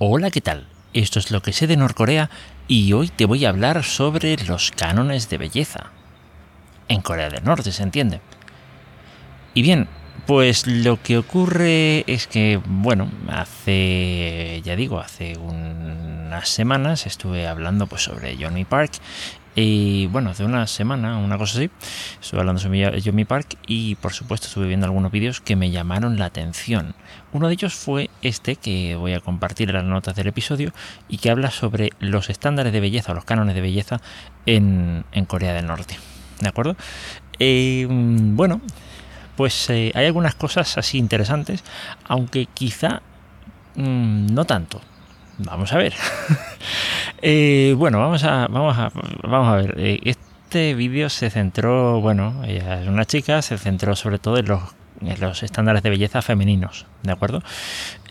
Hola, ¿qué tal? Esto es lo que sé de Norcorea y hoy te voy a hablar sobre los cánones de belleza. En Corea del Norte, se entiende. Y bien, pues lo que ocurre es que, bueno, hace, ya digo, hace unas semanas estuve hablando pues sobre Johnny Park y bueno, hace una semana, una cosa así, estuve hablando sobre Yomi Park y por supuesto estuve viendo algunos vídeos que me llamaron la atención. Uno de ellos fue este que voy a compartir en las notas del episodio y que habla sobre los estándares de belleza o los cánones de belleza en, Corea del Norte. ¿De acuerdo? Eh, bueno, pues eh, hay algunas cosas así interesantes, aunque quizá mm, no tanto. Vamos a ver. Eh, bueno, vamos a, vamos a, vamos a ver. Eh, este vídeo se centró, bueno, ella es una chica, se centró sobre todo en los, los estándares de belleza femeninos, ¿de acuerdo?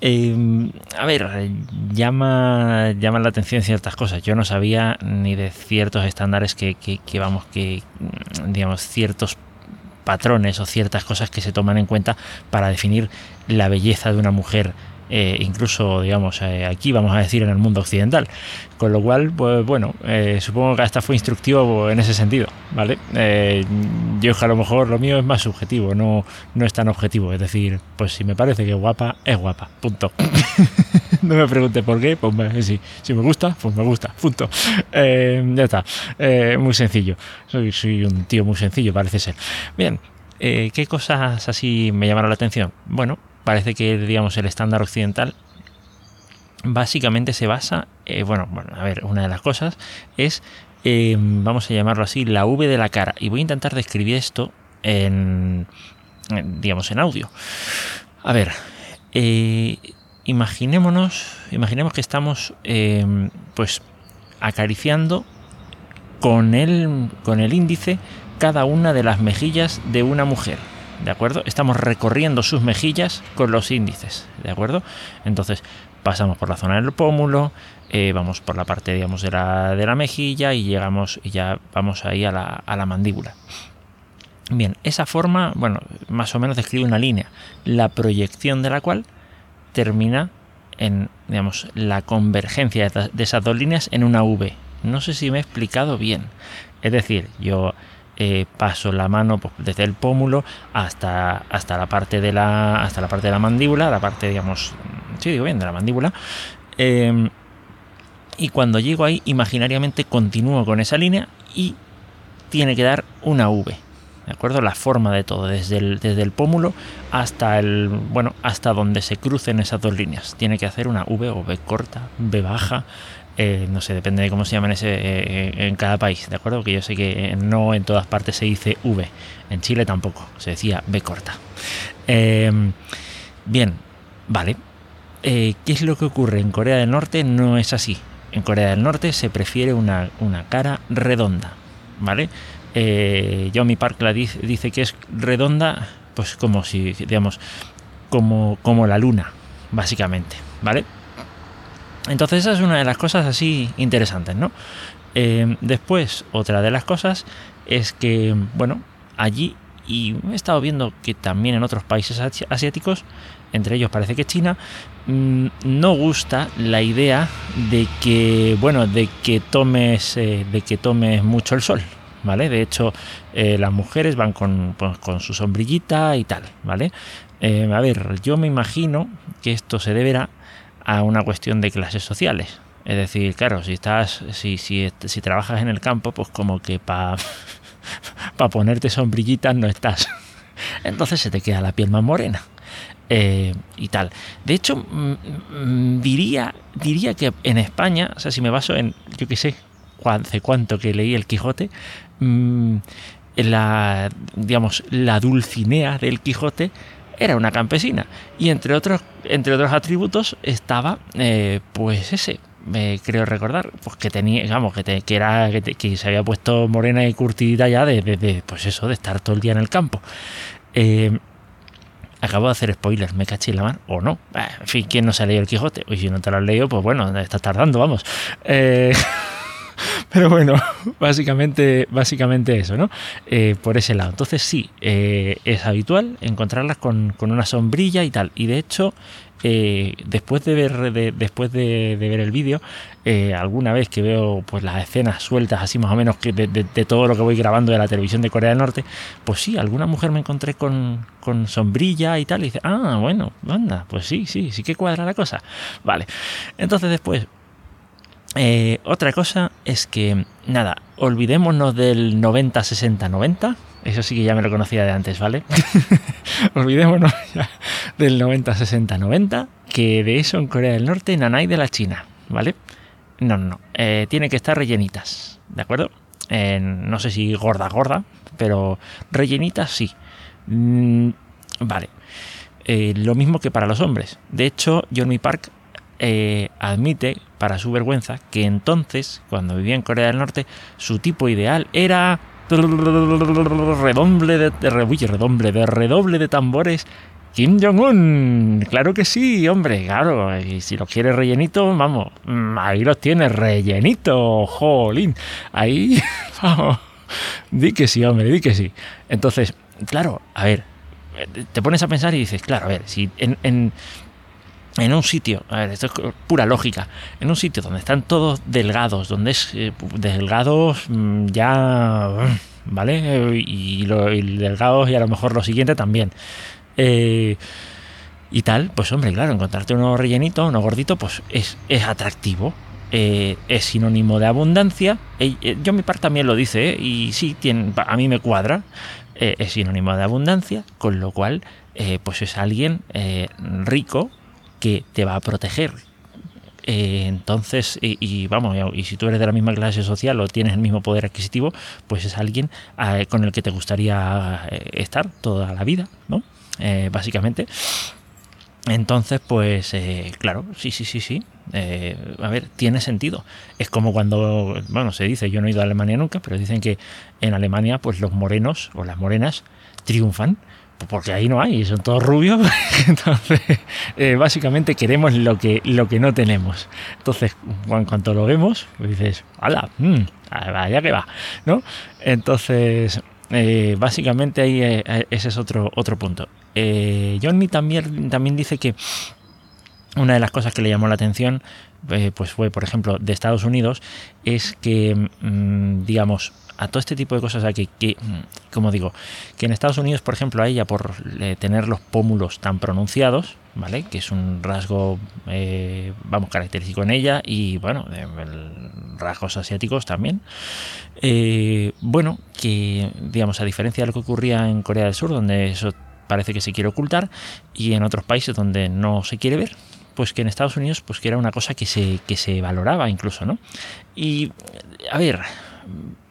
Eh, a ver, llama, llama la atención ciertas cosas. Yo no sabía ni de ciertos estándares que, que vamos, que, digamos, ciertos patrones o ciertas cosas que se toman en cuenta para definir la belleza de una mujer eh, incluso, digamos, eh, aquí vamos a decir en el mundo occidental. Con lo cual, pues bueno, eh, supongo que hasta fue instructivo en ese sentido, ¿vale? yo a lo mejor lo mío es más subjetivo, no, no es tan objetivo. Es decir, pues si me parece que guapa, es guapa, punto. no me pregunte por qué, pues si, si me gusta, pues me gusta, punto. ya está, muy sencillo. Soy, soy un tío muy sencillo, parece ser. Bien, ¿qué cosas así me llamaron la atención? Bueno, parece que digamos el estándar occidental básicamente se basa, eh, bueno, bueno, a ver, una de las cosas es, eh, vamos a llamarlo así, la V de la cara. Y voy a intentar describir esto en, digamos, en audio. A ver, eh, imaginémonos, imaginemos que estamos, pues, acariciando con el, con el índice cada una de las mejillas de una mujer. ¿De acuerdo? Estamos recorriendo sus mejillas con los índices, ¿de acuerdo? Entonces pasamos por la zona del pómulo, eh, vamos por la parte, digamos, de la, de la mejilla y llegamos y ya vamos ahí a la, a la mandíbula. Bien, esa forma, bueno, más o menos describe una línea, la proyección de la cual termina en, digamos, la convergencia de esas dos líneas en una V. No sé si me he explicado bien. Es decir, yo eh, paso la mano pues, desde el pómulo hasta, hasta la parte de la hasta la parte de la mandíbula, la parte digamos, sí digo bien, de la mandíbula. Em, y cuando llego ahí, imaginariamente continúo con esa línea y tiene que dar una V. ¿De acuerdo? La forma de todo, desde el, desde el pómulo hasta el. bueno, hasta donde se crucen esas dos líneas. Tiene que hacer una V o V corta, V baja, eh, no sé, depende de cómo se llaman ese, eh, en cada país, ¿de acuerdo? Que yo sé que no en todas partes se dice V, en Chile tampoco, se decía B corta. Em, bien, vale. Eh, ¿Qué es lo que ocurre? En Corea del Norte no es así. En Corea del Norte se prefiere una, cara redonda, ¿vale? Yomi Park la dice, dice, que es redonda, pues como si, digamos, como, como la luna, básicamente, ¿vale? Entonces esa es una de las cosas así interesantes, ¿no? Eh, después, otra de las cosas es que, bueno, allí, y he estado viendo que también en otros países asiáticos, entre ellos parece que China, mm, no gusta la idea de que, bueno, de que tomes, eh, de que tomes mucho el sol, ¿vale? De hecho, eh, las mujeres van con, pues, con, su sombrillita y tal, ¿vale? a ver, yo me imagino que esto se deberá a una cuestión de clases sociales. Es decir, claro, si estás, si, si, si trabajas en el campo, pues como que para pa ponerte sombrillitas no estás. Entonces se te queda la piel más morena. Eh, y tal. De hecho, mm, mm, diría, diría que en España, o sea, si me baso en, yo qué sé, hace cuánto que leí el Quijote, mm, la, digamos, la Dulcinea del Quijote era una campesina. Y entre otros, entre otros atributos estaba, eh, pues ese, me creo recordar, pues que tenía, digamos, que, que era, que, se había puesto morena y curtidita ya de, pues eso, de estar todo el día en el campo. Eh, acabo de hacer spoilers, me caché la mano, o no. En fin, ¿quién no se ha leído el Quijote? Oye, si no te lo has leído, pues bueno, estás tardando, vamos. Pero bueno, básicamente, básicamente eso, ¿no? Eh, por ese lado. Entonces sí, eh, es habitual encontrarlas con, una sombrilla y tal. Y de hecho, eh, después de ver después de, ver el vídeo, alguna vez que veo pues las escenas sueltas así más o menos que de, todo lo que voy grabando de la televisión de Corea del Norte, pues sí, alguna mujer me encontré con, con sombrilla y tal, y dice, ah, bueno, anda, pues sí, sí, sí que cuadra la cosa. Vale. Entonces después eh, otra cosa es que, nada, olvidémonos del 90-60-90. Eso sí que ya me lo conocía de antes, ¿vale? olvidémonos ya del 90-60-90, que de eso en Corea del Norte hay de la China, ¿vale? No, no, eh, tiene que estar rellenitas, ¿de acuerdo? no sé si gorda, gorda, pero rellenitas sí. Mm, vale. Eh, lo mismo que para los hombres. De hecho, Johnny Park eh, admite, para su vergüenza, que entonces, cuando vivía en Corea del Norte, su tipo ideal era redoble de, redoble de redoble de tambores Kim Jong-un, claro que sí, hombre, claro, y si los quieres rellenito, vamos, mm, ahí los tienes, rellenito, jolín, ahí, di que sí, hombre, di que sí. Entonces, claro, a ver, te pones a pensar y dices, claro, a ver, si en un sitio, a ver, esto es pura lógica, en un sitio donde están todos delgados, donde es eh, delgados mm, ya, ¿vale? Y, delgados y a lo mejor lo siguiente también. Eh, y tal, pues hombre, claro, encontrarte uno rellenito, uno gordito, pues es, es atractivo. Eh, es sinónimo de abundancia. yo mi parte también lo dice, y sí, tiene, a mí me cuadra. es sinónimo de abundancia, con lo cual, pues es alguien rico, que te va a proteger. Eh, entonces, y, vamos, y si tú eres de la misma clase social o tienes el mismo poder adquisitivo, pues es alguien eh, con el que te gustaría eh, estar toda la vida, ¿no? básicamente. Entonces, pues, claro, sí, sí, sí, sí. a ver, tiene sentido. Es como cuando, bueno, se dice, yo no he ido a Alemania nunca, pero dicen que en Alemania, pues los morenos o las morenas triunfan porque ahí no hay, son todos rubios, entonces eh, básicamente queremos lo que, lo que no tenemos. Entonces, en cuanto lo vemos, pues dices, ¡hala! Mmm, vaya que va, ¿no? Entonces, eh, básicamente ahí eh, ese es otro, otro punto. Johnny también, también dice que una de las cosas que le llamó la atención pues fue, por ejemplo, de Estados Unidos, es que, mm, digamos, a todo este tipo de cosas aquí, que, como digo, que en Estados Unidos, por ejemplo, a ella por eh, tener los pómulos tan pronunciados, ¿vale? Que es un rasgo, eh, vamos, característico en ella y, bueno, rasgos asiáticos también. Eh, bueno, que, digamos, a diferencia de lo que ocurría en Corea del Sur, donde eso parece que se quiere ocultar, y en otros países donde no se quiere ver, pues que en Estados Unidos pues que era una cosa que se, que se valoraba incluso, ¿no? Y, a ver,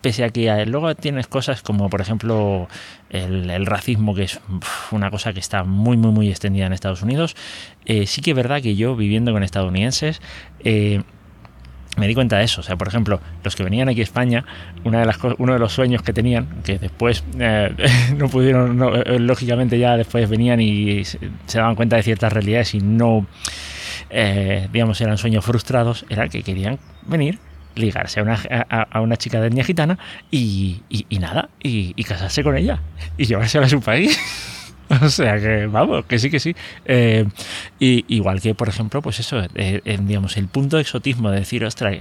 pese a que luego tienes cosas como por ejemplo el, racismo que es una cosa que está muy muy muy extendida en Estados Unidos eh, sí que es verdad que yo viviendo con estadounidenses eh, me di cuenta de eso. O sea, por ejemplo, los que venían aquí a España, una de las, uno de los sueños que tenían, que después eh, no pudieron, lógicamente ya después venían y se, daban cuenta de ciertas realidades y no, digamos, eran sueños frustrados, era que querían venir ligarse a una, a, una chica de etnia gitana y, y, nada, y, y, casarse con ella y llevársela a su país. o sea que, vamos, que sí, que sí. Eh, y, igual que, por ejemplo, pues eso, eh, eh, digamos, el punto de exotismo de decir, ostras,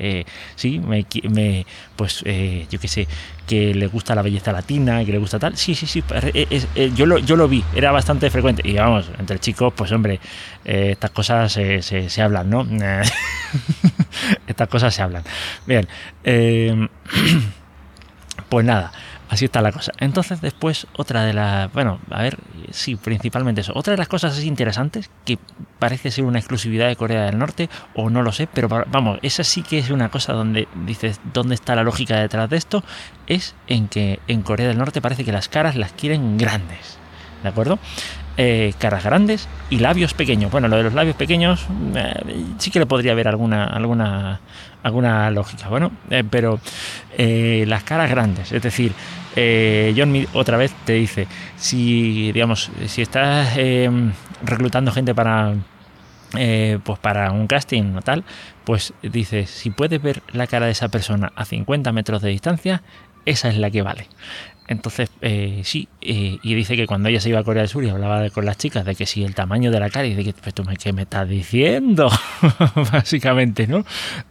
sí, me, me pues yo qué sé, que le gusta la belleza latina, que le gusta tal. Sí, sí, sí, yo, lo, yo lo vi, era bastante frecuente. Y vamos, entre chicos, pues hombre, estas cosas se, se hablan, ¿no? estas cosas se hablan. Bien, pues nada. Así está la cosa. Entonces después otra de las... Bueno, a ver, sí, principalmente eso. Otra de las cosas interesantes, que parece ser una exclusividad de Corea del Norte, o no lo sé, pero vamos, esa sí que es una cosa donde dices, ¿dónde está la lógica detrás de esto? Es en que en Corea del Norte parece que las caras las quieren grandes. ¿De acuerdo? Eh, caras grandes y labios pequeños. Bueno, lo de los labios pequeños eh, sí que le podría haber alguna, alguna, alguna lógica. Bueno, eh, pero las caras grandes, es decir, John otra vez te dice, si digamos, si estás reclutando gente para pues para un casting o tal, pues dice, si puedes ver la cara de esa persona a 50 metros de distancia, esa es la que vale. Entonces, eh, sí, eh, y dice que cuando ella se iba a Corea del Sur y hablaba con las chicas de que si el tamaño de la cara, y de que, pues tú me, ¿qué me estás diciendo? Básicamente, ¿no?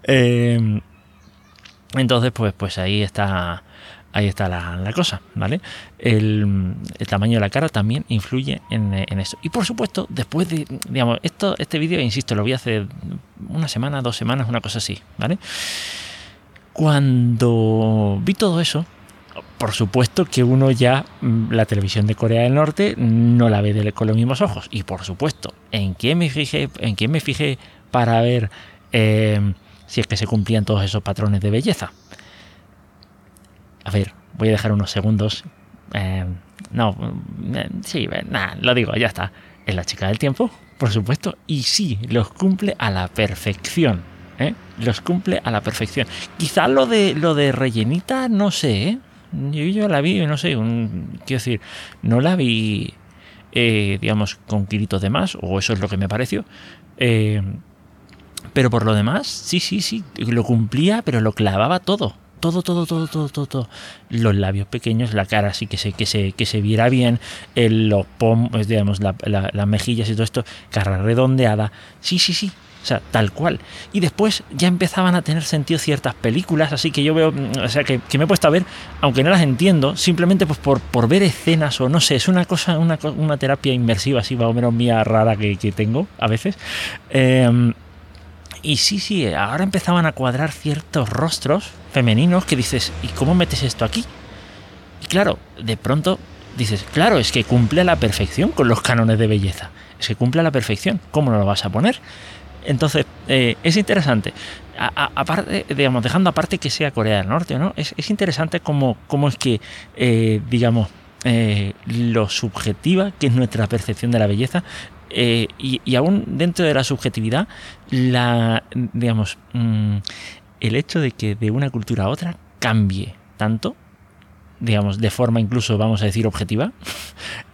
Eh, entonces, pues, pues ahí está, ahí está la, cosa, ¿vale? El, tamaño de la cara también influye en, en, eso. Y por supuesto, después de, digamos, esto, este vídeo, insisto, lo vi hace una semana, dos semanas, una cosa así, ¿vale? Cuando vi todo eso, por supuesto que uno ya mm, la televisión de Corea del Norte no la ve con los mismos ojos. Y por supuesto, ¿en quién me fijé, en quién me fijé para ver eh, si es que se cumplían todos esos patrones de belleza? A ver, voy a dejar unos segundos. Eh, no, eh, sí, nada, lo digo, ya está. Es la chica del tiempo, por supuesto, y sí, los cumple a la perfección. Los cumple a la perfección. Quizá lo de lo de rellenita, no sé, ¿eh? Yo, yo la vi, no sé, un, quiero decir, no la vi, eh, digamos, con kilitos de más, o eso es lo que me pareció. Eh, pero por lo demás, sí, sí, sí, lo cumplía, pero lo clavaba todo. Todo, todo, todo, todo, todo, todo. Los labios pequeños, la cara así que se, que se, que se viera bien, los pom, digamos, las mejillas y todo esto, cara redondeada. Sí, sí, sí, o sea, tal cual. Y después ya empezaban a tener sentido ciertas películas, así que yo veo, mm, o sea, que, me he puesto a ver, aunque no las entiendo, simplemente pues por, por ver escenas o no sé, es una cosa, una, una terapia inmersiva así más o menos mía rara que, tengo a veces. Em, y sí, sí, ahora empezaban a cuadrar ciertos rostros femeninos que dices, ¿y cómo metes esto aquí? Y claro, de pronto dices, claro, es que cumple a la perfección con los cánones de belleza. Es que cumple a la perfección. ¿Cómo no lo vas a poner? Entonces, eh, es interesante. aparte, digamos, dejando aparte que sea Corea del Norte, ¿no? Es, interesante cómo, es que, eh, digamos, eh, lo subjetiva, que es nuestra percepción de la belleza, y, aún dentro de la subjetividad, digamos, mm, el hecho de que de una cultura a otra cambie tanto digamos, de forma incluso, vamos a decir, objetiva,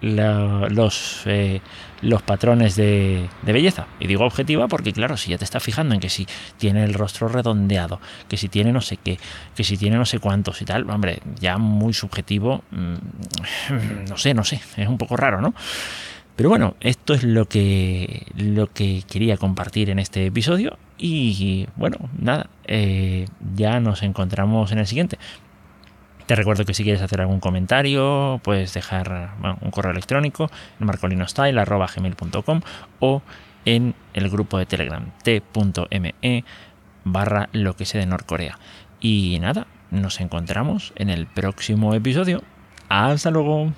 los, eh, los patrones de, belleza. Y digo objetiva porque, claro, si ya te estás fijando en que si tiene el rostro redondeado, que si tiene no sé qué, que si tiene no sé cuántos y tal, hombre, ya muy subjetivo, mm, no sé, no sé, es un poco raro, ¿no? Pero bueno, esto es lo que, lo que quería compartir en este episodio y bueno, nada, eh, ya nos encontramos en el siguiente. Te recuerdo que si quieres hacer algún comentario, puedes dejar un correo electrónico en marcolinostyle.gmail.com o en el grupo de Telegram t.me barra lo que sé de Norcorea. Y nada, nos encontramos en el próximo episodio. Hasta luego.